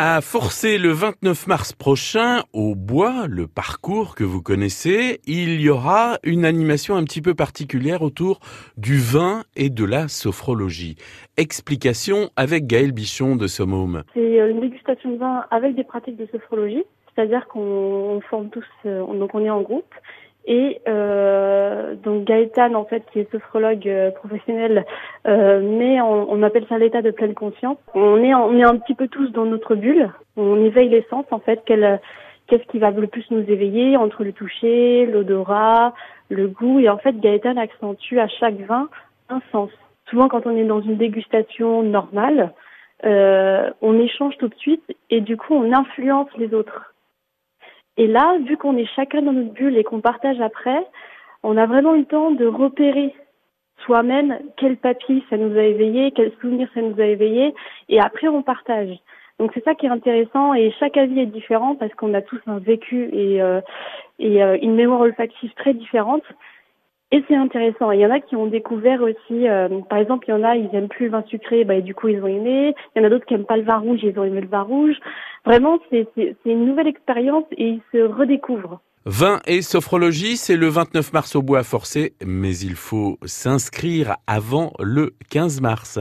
À forcer le 29 mars prochain, au bois, le parcours que vous connaissez, il y aura une animation un petit peu particulière autour du vin et de la sophrologie. Explication avec Gaël Bichon de Sommaume. C'est euh, une dégustation de vin avec des pratiques de sophrologie, c'est-à-dire qu'on forme tous, euh, donc on est en groupe et euh, donc Gaëtan, en fait, qui est sophrologue euh, professionnel, euh, mais on, on, appelle ça l'état de pleine conscience. On est, on est un petit peu tous dans notre bulle. On éveille les sens, en fait. qu'est-ce qui va le plus nous éveiller entre le toucher, l'odorat, le goût. Et en fait, Gaëtan accentue à chaque vin un sens. Souvent, quand on est dans une dégustation normale, euh, on échange tout de suite et du coup, on influence les autres. Et là, vu qu'on est chacun dans notre bulle et qu'on partage après, on a vraiment le temps de repérer soi-même quel papy ça nous a éveillé, quel souvenir ça nous a éveillé, et après on partage. Donc c'est ça qui est intéressant et chaque avis est différent parce qu'on a tous un vécu et, euh, euh, une mémoire olfactive très différente. Et c'est intéressant. Il y en a qui ont découvert aussi, euh, par exemple, il y en a, ils aiment plus le vin sucré, bah, du coup, ils ont aimé. Il y en a d'autres qui aiment pas le vin rouge, ils ont aimé le vin rouge. Vraiment, c'est une nouvelle expérience et ils se redécouvrent. Vin et sophrologie, c'est le 29 mars au bois forcé, mais il faut s'inscrire avant le 15 mars.